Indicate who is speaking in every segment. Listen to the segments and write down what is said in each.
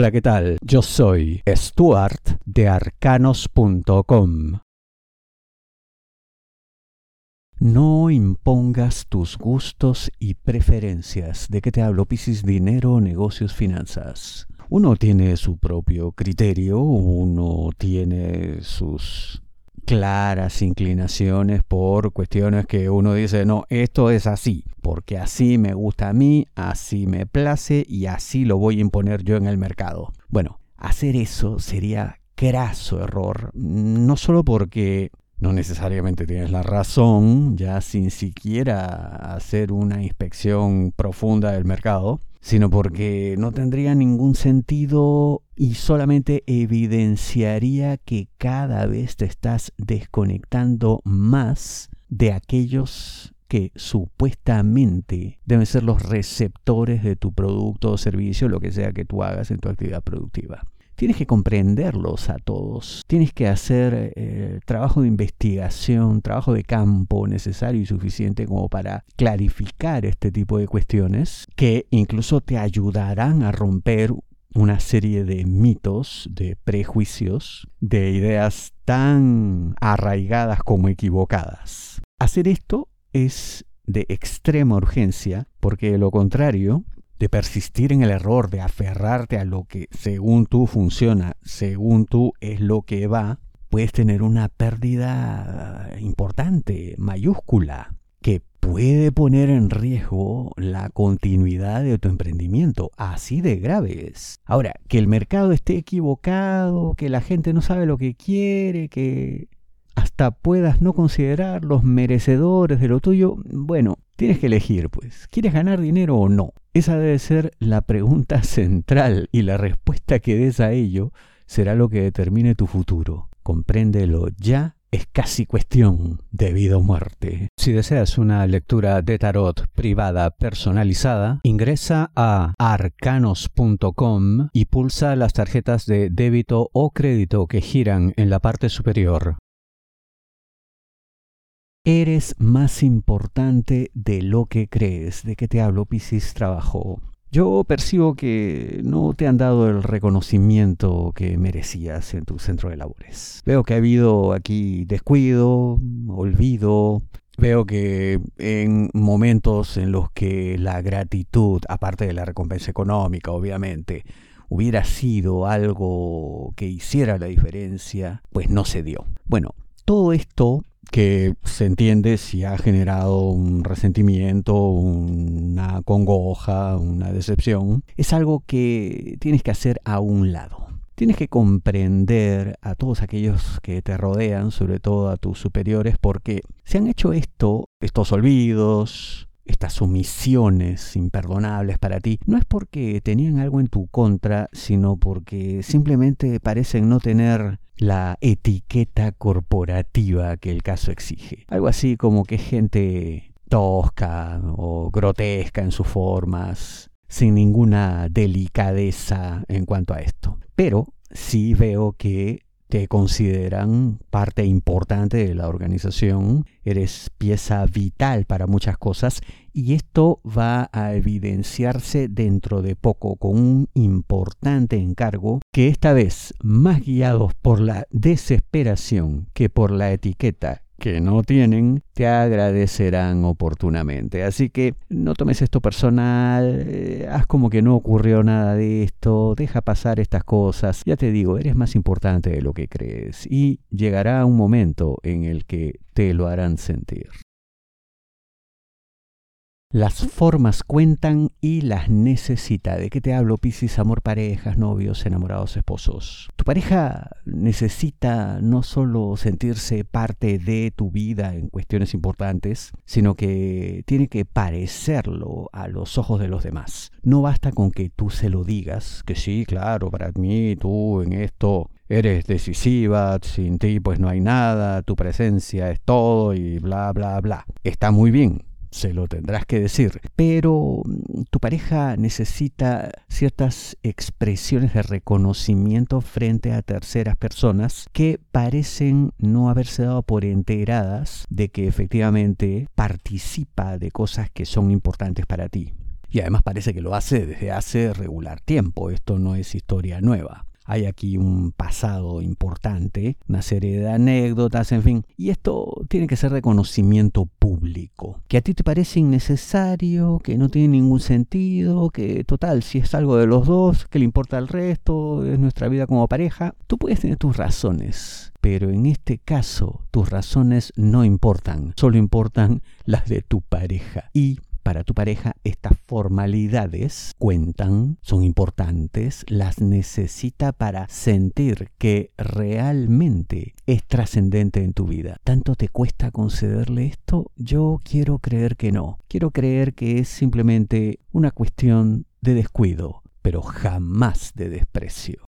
Speaker 1: Hola, ¿qué tal? Yo soy Stuart de arcanos.com. No impongas tus gustos y preferencias. ¿De qué te hablo? Piscis, dinero, negocios, finanzas. Uno tiene su propio criterio, uno tiene sus claras inclinaciones por cuestiones que uno dice, no, esto es así, porque así me gusta a mí, así me place y así lo voy a imponer yo en el mercado. Bueno, hacer eso sería craso error, no solo porque no necesariamente tienes la razón, ya sin siquiera hacer una inspección profunda del mercado, sino porque no tendría ningún sentido y solamente evidenciaría que cada vez te estás desconectando más de aquellos que supuestamente deben ser los receptores de tu producto o servicio, lo que sea que tú hagas en tu actividad productiva. Tienes que comprenderlos a todos. Tienes que hacer eh, trabajo de investigación, trabajo de campo necesario y suficiente como para clarificar este tipo de cuestiones que incluso te ayudarán a romper una serie de mitos, de prejuicios, de ideas tan arraigadas como equivocadas. Hacer esto es de extrema urgencia porque de lo contrario de persistir en el error, de aferrarte a lo que según tú funciona, según tú es lo que va, puedes tener una pérdida importante, mayúscula, que puede poner en riesgo la continuidad de tu emprendimiento, así de graves. Ahora, que el mercado esté equivocado, que la gente no sabe lo que quiere, que hasta puedas no considerar los merecedores de lo tuyo, bueno, tienes que elegir, pues, ¿quieres ganar dinero o no? Esa debe ser la pregunta central y la respuesta que des a ello será lo que determine tu futuro. Compréndelo ya es casi cuestión de vida o muerte. Si deseas una lectura de tarot privada personalizada, ingresa a arcanos.com y pulsa las tarjetas de débito o crédito que giran en la parte superior. Eres más importante de lo que crees. ¿De qué te hablo, Piscis Trabajo? Yo percibo que no te han dado el reconocimiento que merecías en tu centro de labores. Veo que ha habido aquí descuido, olvido. Veo que en momentos en los que la gratitud, aparte de la recompensa económica, obviamente, hubiera sido algo que hiciera la diferencia, pues no se dio. Bueno, todo esto que se entiende si ha generado un resentimiento, una congoja, una decepción, es algo que tienes que hacer a un lado. Tienes que comprender a todos aquellos que te rodean, sobre todo a tus superiores, porque se han hecho esto, estos olvidos, estas sumisiones imperdonables para ti, no es porque tenían algo en tu contra, sino porque simplemente parecen no tener la etiqueta corporativa que el caso exige. Algo así como que gente tosca o grotesca en sus formas, sin ninguna delicadeza en cuanto a esto. Pero sí veo que te consideran parte importante de la organización, eres pieza vital para muchas cosas y esto va a evidenciarse dentro de poco con un importante encargo que esta vez más guiados por la desesperación que por la etiqueta que no tienen, te agradecerán oportunamente. Así que no tomes esto personal, eh, haz como que no ocurrió nada de esto, deja pasar estas cosas. Ya te digo, eres más importante de lo que crees y llegará un momento en el que te lo harán sentir. Las formas cuentan y las necesita. ¿De qué te hablo, Piscis? Amor, parejas, novios, enamorados, esposos. Tu pareja necesita no solo sentirse parte de tu vida en cuestiones importantes, sino que tiene que parecerlo a los ojos de los demás. No basta con que tú se lo digas, que sí, claro, para mí, tú en esto eres decisiva, sin ti pues no hay nada, tu presencia es todo y bla, bla, bla. Está muy bien, se lo tendrás que decir, pero mm, tu pareja necesita ciertas expresiones de reconocimiento frente a terceras personas que parecen no haberse dado por enteradas de que efectivamente participa de cosas que son importantes para ti. Y además parece que lo hace desde hace regular tiempo. Esto no es historia nueva. Hay aquí un pasado importante, una serie de anécdotas, en fin. Y esto tiene que ser de conocimiento público. Que a ti te parece innecesario, que no tiene ningún sentido, que total, si es algo de los dos, que le importa al resto, es nuestra vida como pareja. Tú puedes tener tus razones. Pero en este caso, tus razones no importan, solo importan las de tu pareja. Y para tu pareja estas formalidades cuentan, son importantes, las necesita para sentir que realmente es trascendente en tu vida. ¿Tanto te cuesta concederle esto? Yo quiero creer que no. Quiero creer que es simplemente una cuestión de descuido, pero jamás de desprecio.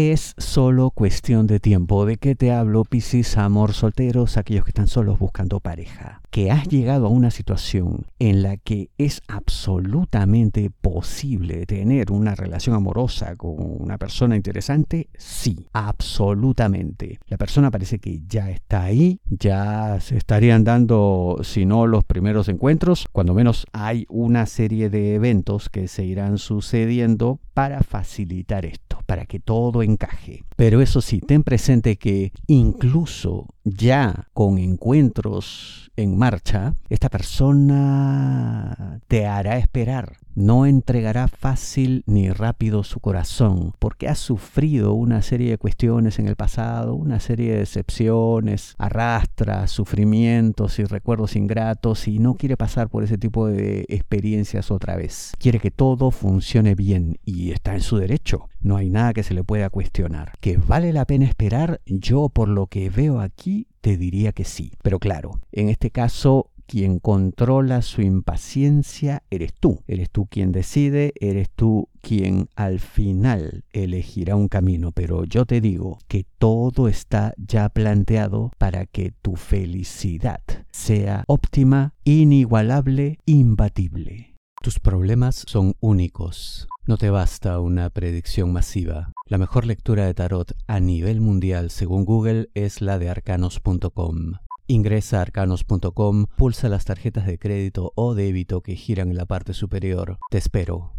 Speaker 1: Es solo cuestión de tiempo. ¿De qué te hablo, Piscis, amor solteros, aquellos que están solos buscando pareja? Que has llegado a una situación en la que es absolutamente posible tener una relación amorosa con una persona interesante, sí, absolutamente. La persona parece que ya está ahí, ya se estarían dando, si no los primeros encuentros, cuando menos hay una serie de eventos que se irán sucediendo para facilitar esto, para que todo encaje. Pero eso sí, ten presente que incluso ya con encuentros en marcha, esta persona te hará esperar no entregará fácil ni rápido su corazón, porque ha sufrido una serie de cuestiones en el pasado, una serie de decepciones, arrastra sufrimientos y recuerdos ingratos y no quiere pasar por ese tipo de experiencias otra vez. Quiere que todo funcione bien y está en su derecho. No hay nada que se le pueda cuestionar. ¿Que vale la pena esperar? Yo por lo que veo aquí te diría que sí. Pero claro, en este caso quien controla su impaciencia eres tú. Eres tú quien decide, eres tú quien al final elegirá un camino. Pero yo te digo que todo está ya planteado para que tu felicidad sea óptima, inigualable, imbatible. Tus problemas son únicos. No te basta una predicción masiva. La mejor lectura de tarot a nivel mundial según Google es la de arcanos.com. Ingresa a arcanos.com, pulsa las tarjetas de crédito o débito que giran en la parte superior. Te espero.